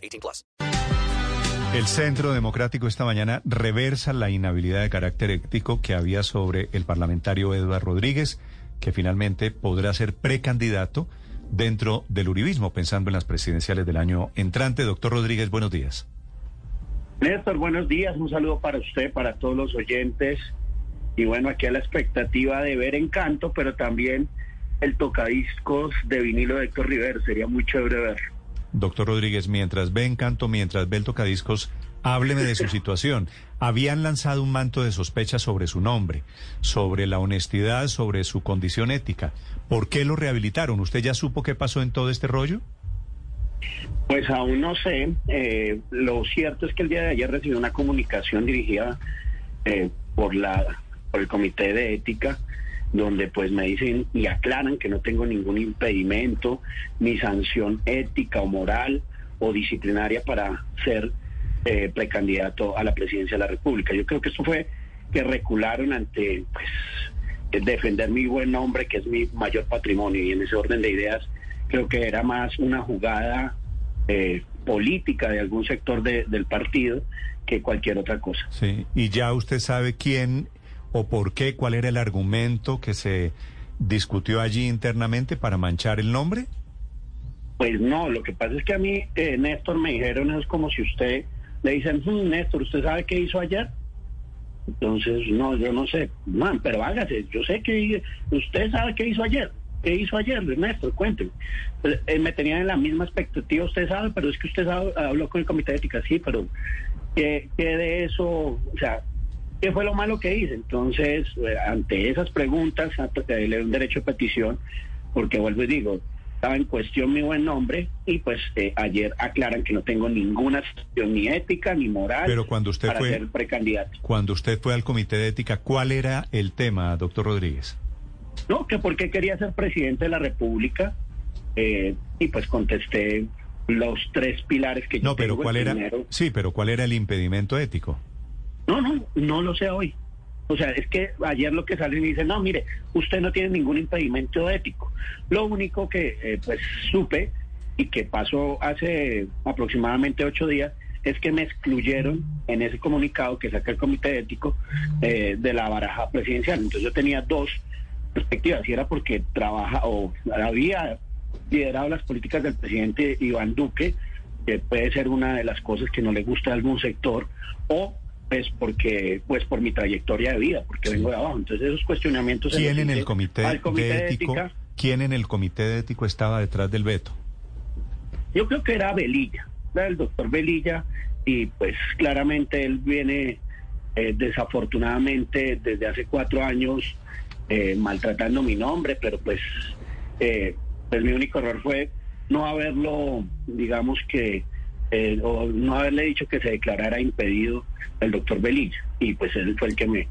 18 plus. El Centro Democrático esta mañana reversa la inhabilidad de carácter ético que había sobre el parlamentario Eduardo Rodríguez, que finalmente podrá ser precandidato dentro del uribismo, pensando en las presidenciales del año entrante. Doctor Rodríguez, buenos días. Néstor, buenos días. Un saludo para usted, para todos los oyentes. Y bueno, aquí a la expectativa de ver Encanto, pero también el tocadiscos de vinilo de Héctor Rivera. Sería muy chévere ver. Doctor Rodríguez, mientras ve Encanto, mientras ve el tocadiscos, hábleme de su situación. Habían lanzado un manto de sospecha sobre su nombre, sobre la honestidad, sobre su condición ética. ¿Por qué lo rehabilitaron? ¿Usted ya supo qué pasó en todo este rollo? Pues aún no sé. Eh, lo cierto es que el día de ayer recibí una comunicación dirigida eh, por la por el comité de ética donde pues me dicen y aclaran que no tengo ningún impedimento ni sanción ética o moral o disciplinaria para ser eh, precandidato a la presidencia de la República. Yo creo que eso fue que recularon ante pues defender mi buen nombre, que es mi mayor patrimonio, y en ese orden de ideas creo que era más una jugada eh, política de algún sector de, del partido que cualquier otra cosa. Sí, y ya usted sabe quién o por qué, cuál era el argumento que se discutió allí internamente para manchar el nombre. Pues no, lo que pasa es que a mí, eh, Néstor, me dijeron, es como si usted le dicen, "Hmm, Néstor, ¿usted sabe qué hizo ayer? Entonces, no, yo no sé, man, pero hágase, yo sé que usted sabe qué hizo ayer. ¿Qué hizo ayer, Néstor? Cuénteme. Pues, eh, me tenían en la misma expectativa, usted sabe, pero es que usted sabe, habló con el comité de ética, sí, pero ¿qué, qué de eso? O sea, ¿qué fue lo malo que hice? Entonces, eh, ante esas preguntas, le doy un derecho de petición, porque vuelvo y digo, estaba en cuestión mi buen nombre y pues eh, ayer aclaran que no tengo ninguna sanción ni ética ni moral Pero cuando usted para fue- ser precandidato. Cuando usted fue al comité de ética, ¿cuál era el tema, doctor Rodríguez? No, que por qué quería ser presidente de la República eh, y pues contesté los tres pilares que yo No, pero tengo. ¿cuál era? primero- Sí, pero ¿cuál era el impedimento ético? No, no, no lo sé hoy. O sea, es que ayer lo que salen y dicen, no, mire, usted no tiene ningún impedimento ético. Lo único que eh, pues supe y que pasó hace aproximadamente ocho días es que me excluyeron en ese comunicado que saca el comité ético eh, de la baraja presidencial. Entonces yo tenía dos perspectivas, y era porque trabaja o había liderado las políticas del presidente Iván Duque, que puede ser una de las cosas que no le gusta a algún sector, o pues porque pues por mi trayectoria de vida, porque vengo de abajo. Entonces esos cuestionamientos ¿Quién en el comité, de de ético? ética. ¿Quién en el comité de ético estaba detrás del veto? Yo creo que era Velilla, era el doctor Velilla, y pues claramente él viene eh, desafortunadamente desde hace cuatro años eh, maltratando mi nombre, pero pues, eh, pues mi único error fue no haberlo, digamos que, eh, o no haberle dicho que se declarara impedido el doctor Velilla, y pues él fue el que me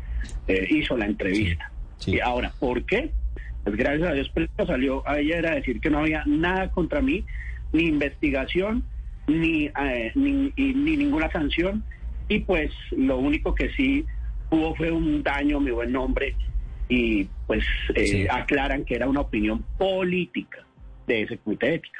eh, hizo la entrevista. Sí, sí. Y ahora, ¿por qué? Pues gracias a Dios pues, salió ayer a decir que no había nada contra mí, ni investigación, ni, eh, ni, y- ni ninguna sanción. Y pues lo único que sí hubo fue un daño a mi buen nombre y pues eh, Sí. aclaran que era una opinión política de ese comité de ética.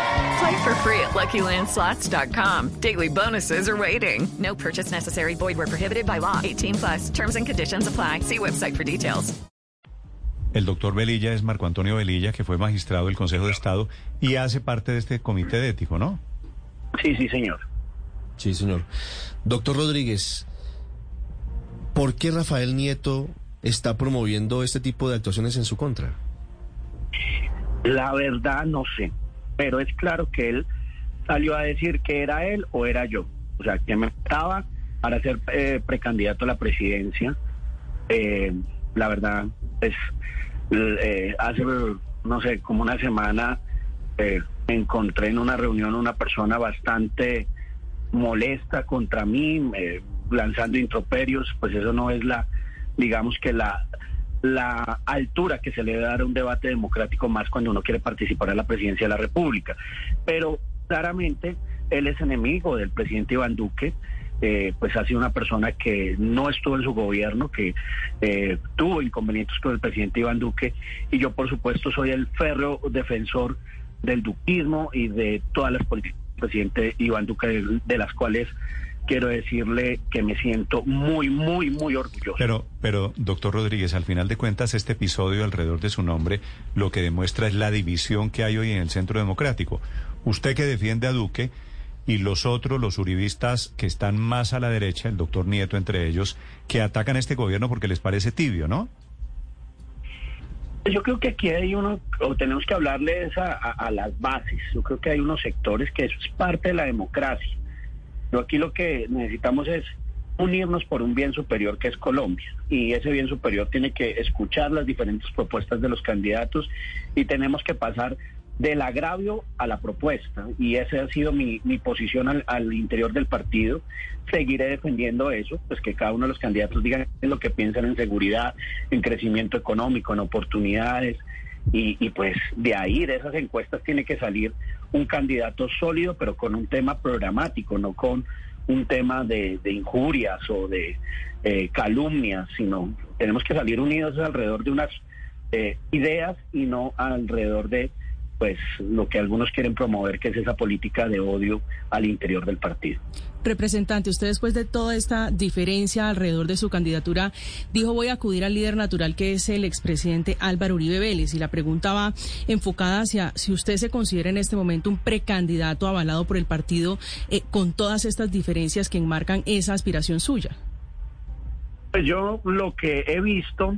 Play for free at LuckyLandSlots.com. Daily bonuses are waiting. No purchase necessary. Void where prohibited by law. 18 plus. Terms and conditions apply. See website for details. El doctor Velilla es Marco Antonio Velilla, que fue magistrado del Consejo de Estado y hace parte de este comité de ético, ¿no? Sí, sí, señor. Sí, señor. Doctor Rodríguez, ¿por qué Rafael Nieto está promoviendo este tipo de actuaciones en su contra? La verdad no sé, pero es claro que él salió a decir que era él o era yo. O sea, que me estaba para ser eh, precandidato a la presidencia. Eh, la verdad, es eh, hace, no sé, como una semana eh, encontré en una reunión una persona bastante molesta contra mí, lanzando introperios, pues eso no es la, digamos que la, la altura que se le debe dar a un debate democrático más cuando uno quiere participar en la presidencia de la República. Pero claramente él es enemigo del presidente Iván Duque. Eh, pues ha sido una persona que no estuvo en su gobierno, que eh, tuvo inconvenientes con el presidente Iván Duque, y yo por supuesto soy el férreo defensor del duquismo y de todas las políticas del presidente Iván Duque, de, de las cuales quiero decirle que me siento muy, muy, muy orgulloso. Pero, pero, doctor Rodríguez, al final de cuentas, este episodio alrededor de su nombre lo que demuestra es la división que hay hoy en el Centro Democrático. Usted que defiende a Duque y los otros, los uribistas que están más a la derecha, el doctor Nieto entre ellos, que atacan a este gobierno porque les parece tibio, ¿no? Yo creo que aquí hay uno, o tenemos que hablarles a, a, a las bases. Yo creo que hay unos sectores que eso es parte de la democracia. Yo aquí lo que necesitamos es unirnos por un bien superior que es Colombia. Y ese bien superior tiene que escuchar las diferentes propuestas de los candidatos y tenemos que pasar del agravio a la propuesta. Y esa ha sido mi, mi posición al, al, interior del partido. Seguiré defendiendo eso, pues que cada uno de los candidatos digan lo que piensan en seguridad, en crecimiento económico, en oportunidades. Y, y pues de ahí, de esas encuestas, tiene que salir un candidato sólido, pero con un tema programático, no con un tema de, de injurias o de eh, calumnias, sino tenemos que salir unidos alrededor de unas eh, ideas y no alrededor de pues lo que algunos quieren promover, que es esa política de odio al interior del partido. Representante, usted después de toda esta diferencia alrededor de su candidatura, dijo voy a acudir al líder natural que es el expresidente Álvaro Uribe Vélez. Y la pregunta va enfocada hacia si usted se considera en este momento un precandidato avalado por el partido eh, con todas estas diferencias que enmarcan esa aspiración suya. Pues yo lo que he visto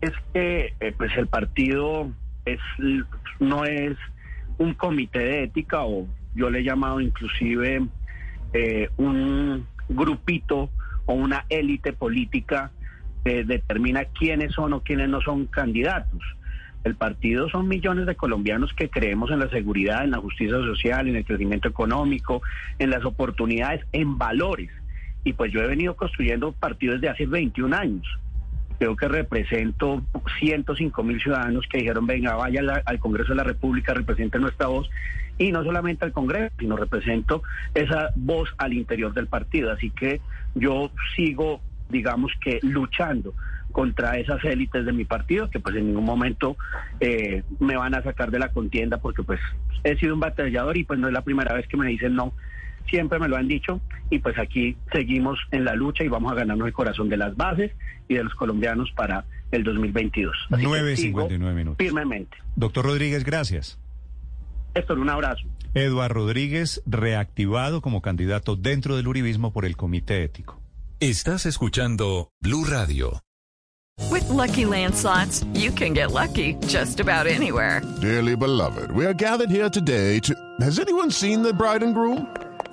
es que eh, pues el partido es, no es un comité de ética o yo le he llamado inclusive eh, un grupito o una élite política que determina quiénes son o quiénes no son candidatos. El partido son millones de colombianos que creemos en la seguridad, en la justicia social, en el crecimiento económico, en las oportunidades, en valores. Y pues yo he venido construyendo partidos desde hace 21 años creo que represento 105 mil ciudadanos que dijeron, venga, vaya al, Congreso de la República, represente nuestra voz, y no solamente al Congreso, sino represento esa voz al interior del partido. Así que yo sigo, digamos que, luchando contra esas élites de mi partido, que pues en ningún momento eh, me van a sacar de la contienda, porque pues he sido un batallador y pues no es la primera vez que me dicen no siempre me lo han dicho y pues aquí seguimos en la lucha y vamos a ganarnos el corazón de las bases y de los colombianos para el 2022. 9.59 minutos. Firmemente. Doctor Rodríguez, gracias. Héctor, un abrazo. Eduardo Rodríguez, reactivado como candidato dentro del Uribismo por el Comité Ético. Estás escuchando Blue Radio. With lucky landslots, you can get lucky just about anywhere. Dearly beloved, we are gathered here today to. Has anyone seen the bride and groom?